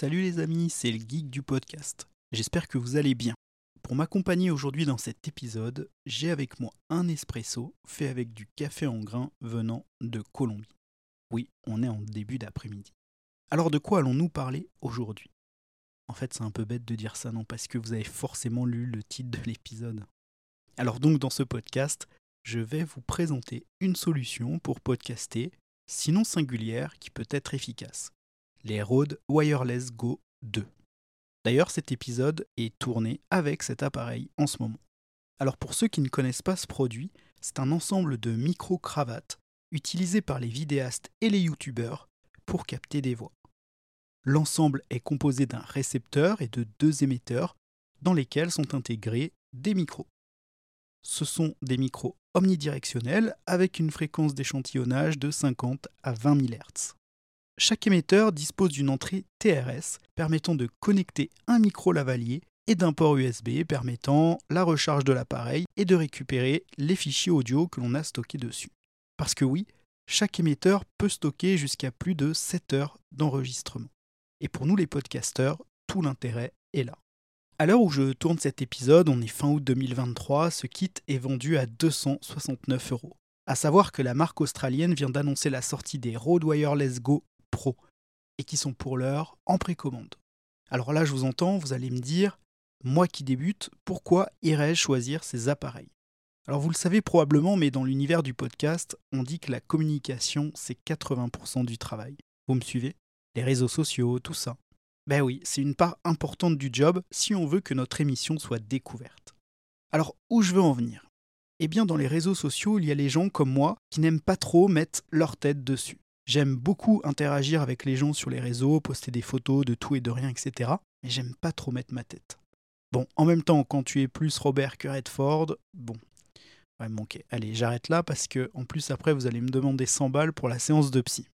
Salut les amis, c'est le geek du podcast. J'espère que vous allez bien. Pour m'accompagner aujourd'hui dans cet épisode, j'ai avec moi un espresso fait avec du café en grains venant de Colombie. Oui, on est en début d'après-midi. Alors de quoi allons-nous parler aujourd'hui? En fait, c'est un peu bête de dire ça, non, parce que vous avez forcément lu le titre de l'épisode. Alors donc dans ce podcast, je vais vous présenter une solution pour podcaster, sinon singulière, qui peut être efficace les Rode Wireless Go 2. D'ailleurs, cet épisode est tourné avec cet appareil en ce moment. Alors pour ceux qui ne connaissent pas ce produit, c'est un ensemble de micro-cravates utilisés par les vidéastes et les youtubeurs pour capter des voix. L'ensemble est composé d'un récepteur et de deux émetteurs dans lesquels sont intégrés des micros. Ce sont des micros omnidirectionnels avec une fréquence d'échantillonnage de 50 à 20 000 Hz. Chaque émetteur dispose d'une entrée TRS permettant de connecter un micro lavalier et d'un port USB permettant la recharge de l'appareil et de récupérer les fichiers audio que l'on a stockés dessus. Parce que oui, chaque émetteur peut stocker jusqu'à plus de 7 heures d'enregistrement. Et pour nous les podcasteurs, tout l'intérêt est là. À l'heure où je tourne cet épisode, on est fin août 2023, ce kit est vendu à 269 euros. À savoir que la marque australienne vient d'annoncer la sortie des Rode Wireless Go Pro et qui sont pour l'heure en précommande. Alors là, je vous entends, vous allez me dire, moi qui débute, pourquoi irais-je choisir ces appareils? Alors vous le savez probablement, mais dans l'univers du podcast, on dit que la communication, c'est 80% du travail. Vous me suivez? Les réseaux sociaux, tout ça. Ben oui, c'est une part importante du job si on veut que notre émission soit découverte. Alors où je veux en venir? Eh bien dans les réseaux sociaux, il y a les gens comme moi qui n'aiment pas trop mettre leur tête dessus. J'aime beaucoup interagir avec les gens sur les réseaux, poster des photos de tout et de rien, etc. Mais j'aime pas trop mettre ma tête. Bon, en même temps, quand tu es plus Robert que Redford, bon. Ouais, bon, ok. Allez, j'arrête là parce que, en plus, après, vous allez me demander 100 balles pour la séance de psy.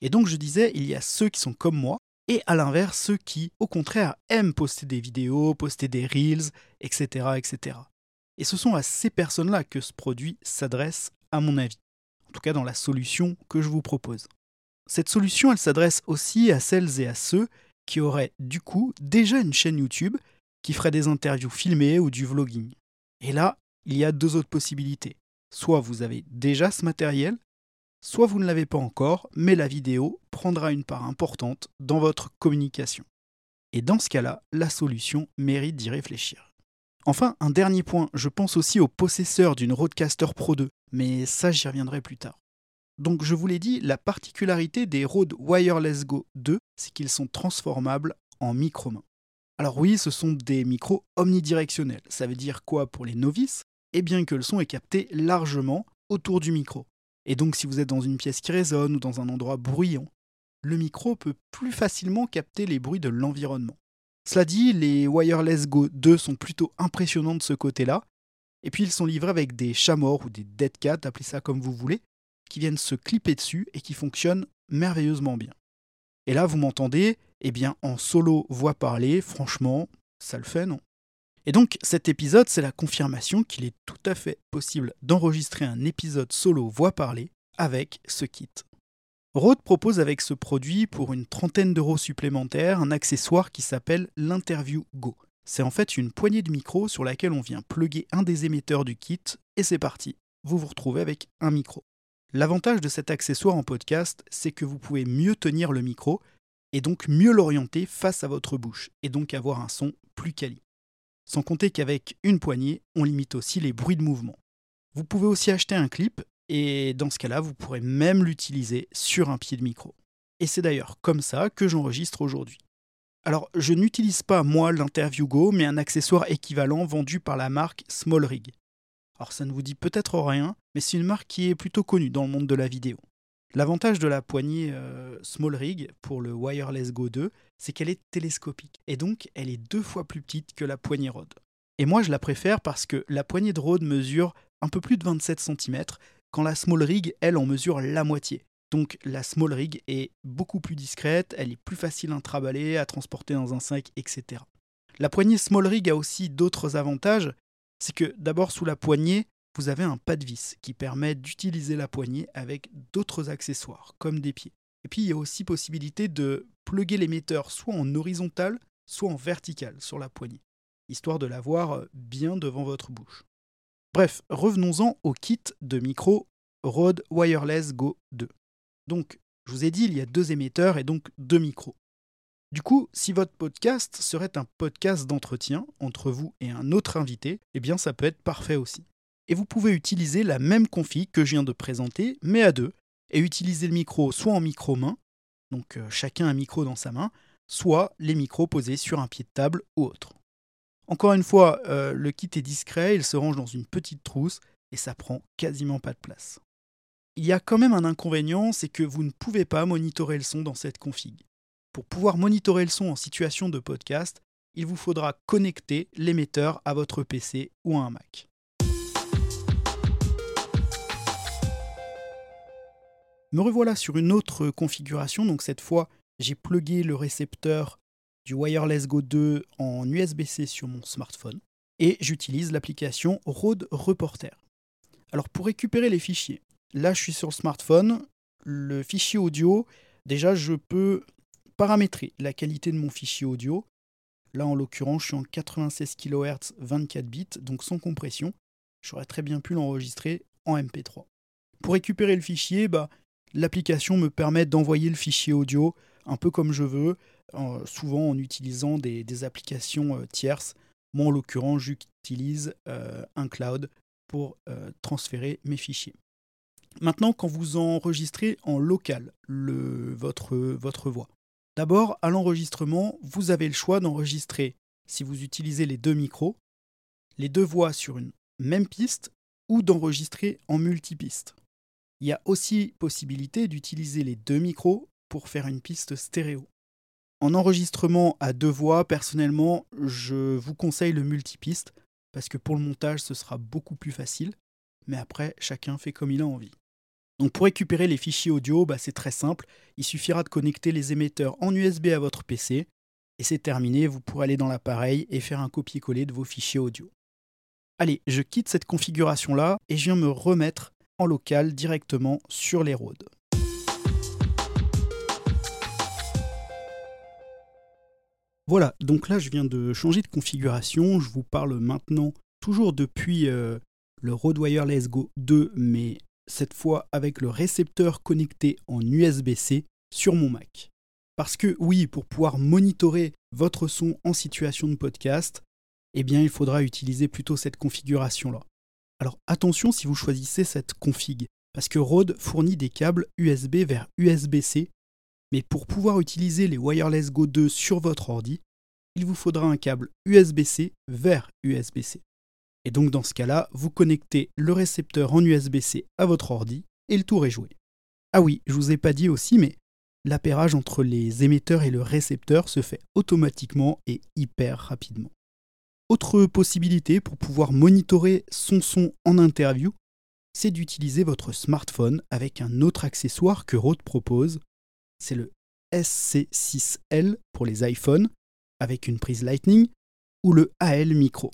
Et donc, je disais, il y a ceux qui sont comme moi, et à l'inverse, ceux qui, au contraire, aiment poster des vidéos, poster des reels, etc., etc. Et ce sont à ces personnes-là que ce produit s'adresse à mon avis. En tout cas dans la solution que je vous propose. Cette solution, elle s'adresse aussi à celles et à ceux qui auraient du coup déjà une chaîne YouTube qui ferait des interviews filmées ou du vlogging. Et là, il y a deux autres possibilités. Soit vous avez déjà ce matériel, soit vous ne l'avez pas encore, mais la vidéo prendra une part importante dans votre communication. Et dans ce cas-là, la solution mérite d'y réfléchir. Enfin, un dernier point, je pense aussi aux possesseurs d'une Rodecaster Pro 2, mais ça j'y reviendrai plus tard. Donc je vous l'ai dit, la particularité des Rode Wireless Go 2, c'est qu'ils sont transformables en micro-mains. Alors oui, ce sont des micros omnidirectionnels. Ça veut dire quoi pour les novices? Eh bien que le son est capté largement autour du micro. Et donc si vous êtes dans une pièce qui résonne ou dans un endroit bruyant, le micro peut plus facilement capter les bruits de l'environnement. Cela dit, les Wireless Go 2 sont plutôt impressionnants de ce côté-là, et puis ils sont livrés avec des chats ou des dead cats, appelez ça comme vous voulez, qui viennent se clipper dessus et qui fonctionnent merveilleusement bien. Et là, vous m'entendez Eh bien, en solo voix parlée, franchement, ça le fait, non? Et donc, cet épisode, c'est la confirmation qu'il est tout à fait possible d'enregistrer un épisode solo voix parlée avec ce kit. Rode propose avec ce produit pour une trentaine d'euros supplémentaires un accessoire qui s'appelle l'Interview Go. C'est en fait une poignée de micro sur laquelle on vient plugger un des émetteurs du kit et c'est parti. Vous vous retrouvez avec un micro. L'avantage de cet accessoire en podcast, c'est que vous pouvez mieux tenir le micro et donc mieux l'orienter face à votre bouche et donc avoir un son plus quali. Sans compter qu'avec une poignée, on limite aussi les bruits de mouvement. Vous pouvez aussi acheter un clip et dans ce cas-là, vous pourrez même l'utiliser sur un pied de micro. Et c'est d'ailleurs comme ça que j'enregistre aujourd'hui. Alors, je n'utilise pas moi l'Interview Go, mais un accessoire équivalent vendu par la marque Small Rig. Alors, ça ne vous dit peut-être rien, mais c'est une marque qui est plutôt connue dans le monde de la vidéo. L'avantage de la poignée euh, Small Rig pour le Wireless Go 2, c'est qu'elle est télescopique, et donc elle est deux fois plus petite que la poignée Rode. Et moi, je la préfère parce que la poignée de Rode mesure un peu plus de 27 cm, quand la small rig, elle, en mesure la moitié. Donc la small rig est beaucoup plus discrète, elle est plus facile à traballer, à transporter dans un sac, etc. La poignée small rig a aussi d'autres avantages. C'est que d'abord sous la poignée, vous avez un pas de vis qui permet d'utiliser la poignée avec d'autres accessoires, comme des pieds. Et puis il y a aussi possibilité de plugger l'émetteur soit en horizontal, soit en vertical sur la poignée, histoire de l'avoir euh, bien devant votre bouche. Bref, revenons-en au kit de micro Rode Wireless Go 2. Donc, je vous ai dit, il y a deux émetteurs et donc deux micros. Du coup, si votre podcast serait un podcast d'entretien entre vous et un autre invité, eh bien ça peut être parfait aussi. Et vous pouvez utiliser la même config que je viens de présenter, mais à deux, et utiliser le micro soit en micro-main, donc euh, chacun un micro dans sa main, soit les micros posés sur un pied de table ou autre. Encore une fois, euh, le kit est discret, il se range dans une petite trousse et ça prend quasiment pas de place. Il y a quand même un inconvénient, c'est que vous ne pouvez pas monitorer le son dans cette config. Pour pouvoir monitorer le son en situation de podcast, il vous faudra connecter l'émetteur à votre PC ou à un Mac. Me revoilà sur une autre configuration, donc cette fois j'ai plugué le récepteur du Wireless Go 2 en USB-C sur mon smartphone et j'utilise l'application Rode Reporter. Alors pour récupérer les fichiers, là je suis sur le smartphone, le fichier audio, déjà je peux paramétrer la qualité de mon fichier audio. Là en l'occurrence je suis en 96 kHz 24 bits, donc sans compression. J'aurais très bien pu l'enregistrer en MP3. Pour récupérer le fichier, bah, l'application me permet d'envoyer le fichier audio un peu comme je veux, souvent en utilisant des, applications euh, tierces. Moi, en l'occurrence, j'utilise euh, un cloud pour euh, transférer mes fichiers. Maintenant, quand vous enregistrez en local votre, votre voix, d'abord, à l'enregistrement, vous avez le choix d'enregistrer, si vous utilisez les deux micros, les deux voix sur une même piste ou d'enregistrer en multipiste. Il y a aussi possibilité d'utiliser les deux micros pour faire une piste stéréo. En enregistrement à deux voix, personnellement, je vous conseille le multipiste parce que pour le montage, ce sera beaucoup plus facile. Mais après, chacun fait comme il a envie. Donc pour récupérer les fichiers audio, bah, c'est très simple. Il suffira de connecter les émetteurs en USB à votre PC et c'est terminé. Vous pourrez aller dans l'appareil et faire un copier-coller de vos fichiers audio. Allez, je quitte cette configuration-là et je viens me remettre en local directement sur les roads. Voilà, donc là je viens de changer de configuration, je vous parle maintenant toujours depuis euh, le Rode Wireless Go 2, mais cette fois avec le récepteur connecté en USB-C sur mon Mac. Parce que oui, pour pouvoir monitorer votre son en situation de podcast, eh bien il faudra utiliser plutôt cette configuration-là. Alors attention si vous choisissez cette config, parce que Rode fournit des câbles USB vers USB-C, mais pour pouvoir utiliser les Wireless Go 2 sur votre ordi, il vous faudra un câble USB-C vers USB-C. Et donc dans ce cas-là, vous connectez le récepteur en USB-C à votre ordi et le tour est joué. Ah oui, je vous ai pas dit aussi, mais l'appairage entre les émetteurs et le récepteur se fait automatiquement et hyper rapidement. Autre possibilité pour pouvoir monitorer son son en interview, c'est d'utiliser votre smartphone avec un autre accessoire que Rode propose. C'est le SC6L pour les iPhones avec une prise Lightning ou le AL Micro.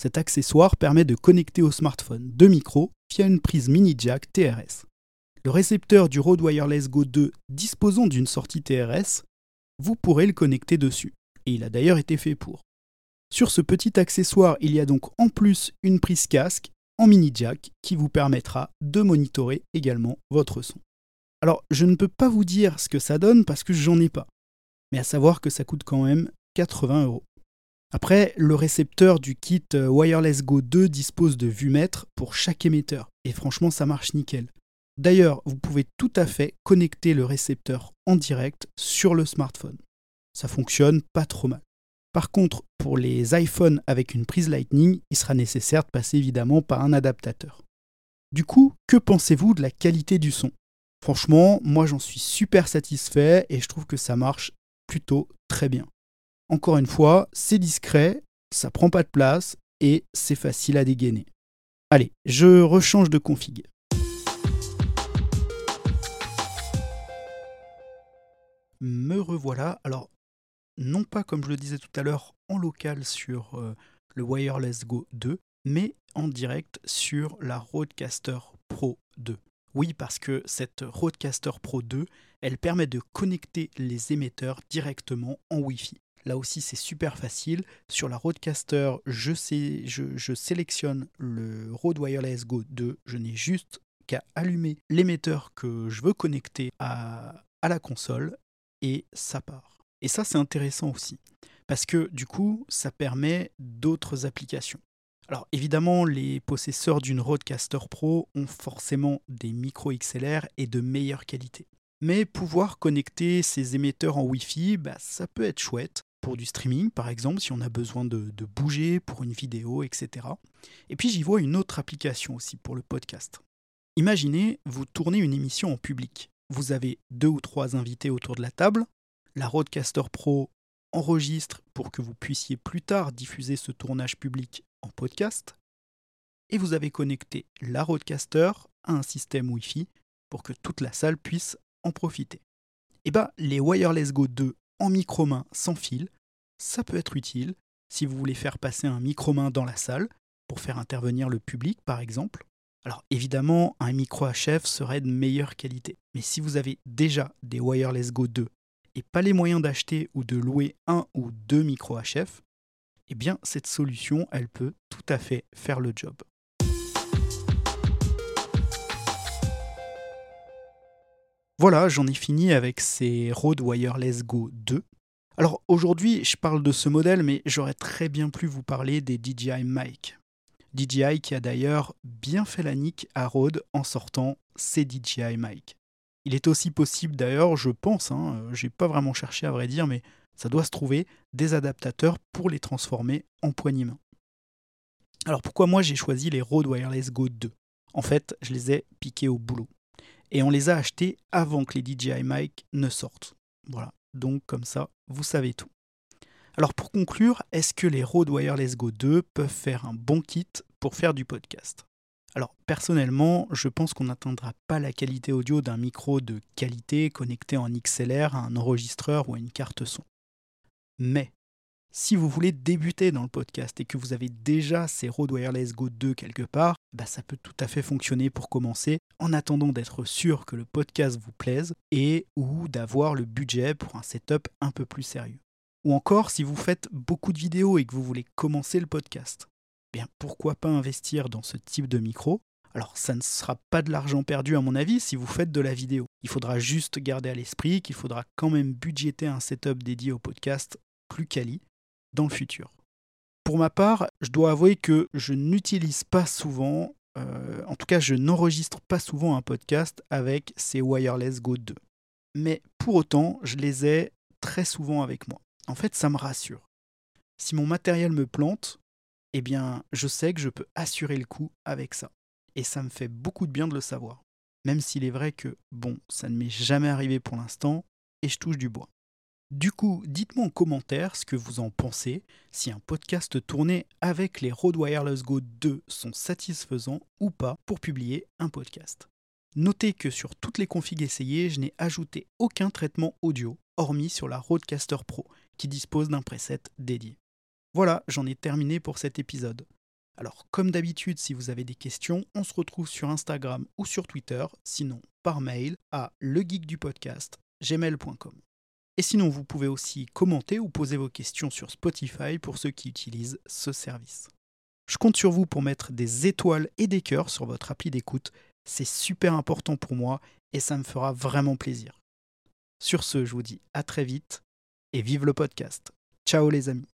Cet accessoire permet de connecter au smartphone deux micros via une prise mini jack TRS. Le récepteur du Rode Wireless Go 2 disposant d'une sortie TRS, vous pourrez le connecter dessus. Et il a d'ailleurs été fait pour. Sur ce petit accessoire, il y a donc en plus une prise casque en mini jack qui vous permettra de monitorer également votre son. Alors, je ne peux pas vous dire ce que ça donne parce que j'en ai pas. Mais à savoir que ça coûte quand même 80 euros. Après, le récepteur du kit euh, Wireless Go 2 dispose de vumètres pour chaque émetteur. Et franchement, ça marche nickel. D'ailleurs, vous pouvez tout à fait connecter le récepteur en direct sur le smartphone. Ça fonctionne pas trop mal. Par contre, pour les iPhones avec une prise Lightning, il sera nécessaire de passer évidemment par un adaptateur. Du coup, que pensez-vous de la qualité du son? Franchement, moi j'en suis super satisfait et je trouve que ça marche plutôt très bien. Encore une fois, c'est discret, ça prend pas de place et c'est facile à dégainer. Allez, je rechange de config. Me revoilà. Alors, non pas comme je le disais tout à l'heure en local sur euh, le Wireless Go 2, mais en direct sur la Rodecaster Pro 2. Oui, parce que cette Rodecaster Pro 2, elle permet de connecter les émetteurs directement en Wi-Fi. Là aussi, c'est super facile. Sur la Rodecaster, je, sélectionne le Rode Wireless Go 2. Je n'ai juste qu'à allumer l'émetteur que je veux connecter à la console et ça part. Et ça, c'est intéressant aussi. Parce que du coup, ça permet d'autres applications. Alors évidemment, les possesseurs d'une Rodecaster Pro ont forcément des micros XLR et de meilleure qualité. Mais pouvoir connecter ces émetteurs en Wi-Fi, bah, ça peut être chouette pour du streaming par exemple, si on a besoin de, de bouger pour une vidéo, etc. Et puis j'y vois une autre application aussi pour le podcast. Imaginez, vous tournez une émission en public. Vous avez deux ou trois invités autour de la table. La Rodecaster Pro enregistre pour que vous puissiez plus tard diffuser ce tournage public podcast, et vous avez connecté la Roadcaster à un système Wi-Fi pour que toute la salle puisse en profiter. Et eh bien, les Wireless Go 2 en micro-main sans fil, ça peut être utile si vous voulez faire passer un micro-main dans la salle pour faire intervenir le public par exemple. Alors évidemment, un micro HF serait de meilleure qualité. Mais si vous avez déjà des Wireless Go 2 et pas les moyens d'acheter ou de louer un ou deux micros HF, eh bien cette solution, elle peut tout à fait faire le job. Voilà, j'en ai fini avec ces Rode Wireless Go 2. Alors aujourd'hui, je parle de ce modèle, mais j'aurais très bien pu vous parler des DJI Mic. DJI qui a d'ailleurs bien fait la nique à Rode en sortant ses DJI Mic. Il est aussi possible d'ailleurs, je pense, hein, euh, j'ai pas vraiment cherché à vrai dire, mais ça doit se trouver des adaptateurs pour les transformer en poignée main. Alors pourquoi moi j'ai choisi les Rode Wireless Go 2 En fait, je les ai piqués au boulot. Et on les a achetés avant que les DJI Mic ne sortent. Voilà, donc comme ça, vous savez tout. Alors pour conclure, est-ce que les Rode Wireless Go 2 peuvent faire un bon kit pour faire du podcast? Alors personnellement, je pense qu'on n'atteindra pas la qualité audio d'un micro de qualité connecté en XLR à un enregistreur ou à une carte son. Mais si vous voulez débuter dans le podcast et que vous avez déjà ces Rode Wireless Go 2 quelque part, bah ça peut tout à fait fonctionner pour commencer en attendant d'être sûr que le podcast vous plaise et ou d'avoir le budget pour un setup un peu plus sérieux. Ou encore si vous faites beaucoup de vidéos et que vous voulez commencer le podcast. Bien, pourquoi pas investir dans ce type de micro alors ça ne sera pas de l'argent perdu à mon avis si vous faites de la vidéo. Il faudra juste garder à l'esprit qu'il faudra quand même budgéter un setup dédié au podcast plus quali dans le futur. Pour ma part, je dois avouer que je n'utilise pas souvent, euh, en tout cas je n'enregistre pas souvent un podcast avec ces Wireless Go 2. Mais pour autant, je les ai très souvent avec moi. En fait, ça me rassure. Si mon matériel me plante, eh bien, je sais que je peux assurer le coup avec ça et ça me fait beaucoup de bien de le savoir. Même s'il est vrai que, bon, ça ne m'est jamais arrivé pour l'instant, et je touche du bois. Du coup, dites-moi en commentaire ce que vous en pensez, si un podcast tourné avec les Rode Wireless Go 2 sont satisfaisants ou pas pour publier un podcast. Notez que sur toutes les configs essayées, je n'ai ajouté aucun traitement audio, hormis sur la Rodecaster Pro, qui dispose d'un preset dédié. Voilà, j'en ai terminé pour cet épisode. Alors comme d'habitude, si vous avez des questions, on se retrouve sur Instagram ou sur Twitter, sinon par mail à legeekdupodcast.gmail.com. Et sinon, vous pouvez aussi commenter ou poser vos questions sur Spotify pour ceux qui utilisent ce service. Je compte sur vous pour mettre des étoiles et des cœurs sur votre appli d'écoute. C'est super important pour moi et ça me fera vraiment plaisir. Sur ce, je vous dis à très vite et vive le podcast. Ciao les amis.